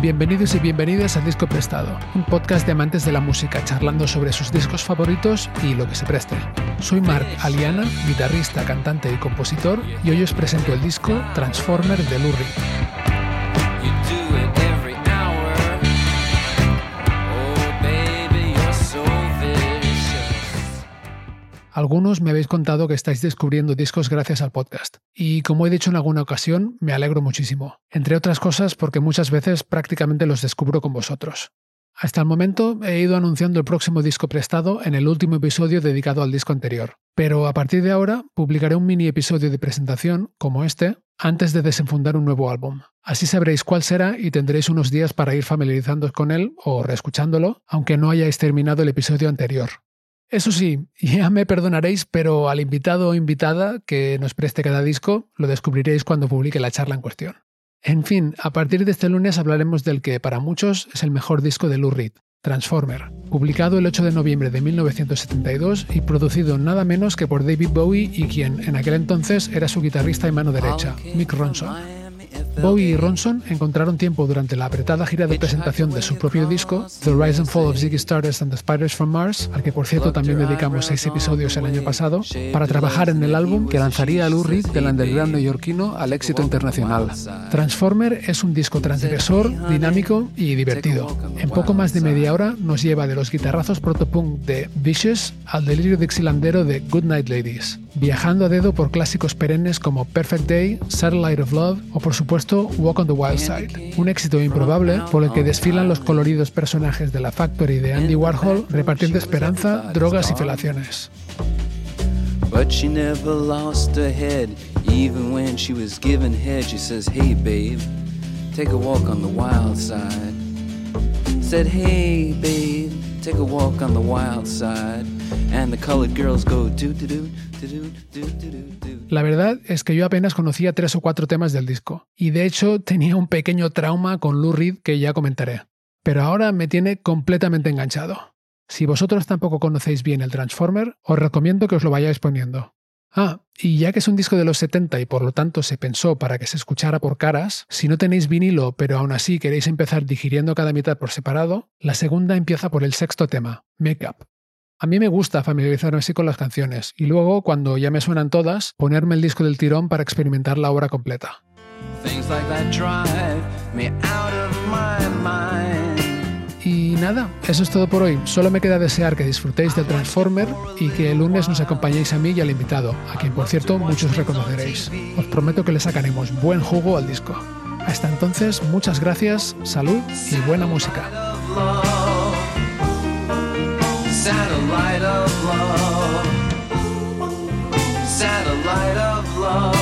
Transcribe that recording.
Bienvenidos y bienvenidas a Disco Prestado, un podcast de amantes de la música charlando sobre sus discos favoritos y lo que se preste. Soy Mark Aliana, guitarrista, cantante y compositor, y hoy os presento el disco Transformer de Lou Algunos me habéis contado que estáis descubriendo discos gracias al podcast, y como he dicho en alguna ocasión, me alegro muchísimo, entre otras cosas porque muchas veces prácticamente los descubro con vosotros. Hasta el momento he ido anunciando el próximo disco prestado en el último episodio dedicado al disco anterior, pero a partir de ahora publicaré un mini episodio de presentación, como este, antes de desenfundar un nuevo álbum. Así sabréis cuál será y tendréis unos días para ir familiarizándoos con él o reescuchándolo, aunque no hayáis terminado el episodio anterior. Eso sí, ya me perdonaréis, pero al invitado o invitada que nos preste cada disco lo descubriréis cuando publique la charla en cuestión. En fin, a partir de este lunes hablaremos del que para muchos es el mejor disco de Lou Reed, Transformer, publicado el 8 de noviembre de 1972 y producido nada menos que por David Bowie y quien en aquel entonces era su guitarrista y mano derecha, Mick Ronson. Bowie y Ronson encontraron tiempo durante la apretada gira de presentación de su propio disco, The Rise and Fall of Ziggy Stardust and the Spiders from Mars, al que por cierto también dedicamos seis episodios el año pasado, para trabajar en el álbum que lanzaría a Lou Reed del underground neoyorquino al éxito internacional. Transformer es un disco transgresor, dinámico y divertido. En poco más de media hora nos lleva de los guitarrazos protopunk de Vicious al delirio dixilandero de Good Night Ladies viajando a dedo por clásicos perennes como Perfect Day, Satellite of Love o por supuesto Walk on the Wild Side, un éxito improbable por el que desfilan los coloridos personajes de la Factory de Andy Warhol repartiendo esperanza, drogas y felaciones. But she never lost her head, even when she was given head. She says, Hey babe, take a walk on the wild side. Said, Hey babe, take a walk on the wild side. La verdad es que yo apenas conocía tres o cuatro temas del disco, y de hecho tenía un pequeño trauma con Lou Reed que ya comentaré. Pero ahora me tiene completamente enganchado. Si vosotros tampoco conocéis bien el Transformer, os recomiendo que os lo vayáis poniendo. Ah, y ya que es un disco de los 70 y por lo tanto se pensó para que se escuchara por caras, si no tenéis vinilo pero aún así queréis empezar digiriendo cada mitad por separado, la segunda empieza por el sexto tema, Make Up. A mí me gusta familiarizarme así con las canciones y luego, cuando ya me suenan todas, ponerme el disco del tirón para experimentar la obra completa. Y nada, eso es todo por hoy. Solo me queda desear que disfrutéis del Transformer y que el lunes nos acompañéis a mí y al invitado, a quien por cierto muchos reconoceréis. Os prometo que le sacaremos buen jugo al disco. Hasta entonces, muchas gracias, salud y buena música. satellite of love, satellite of love.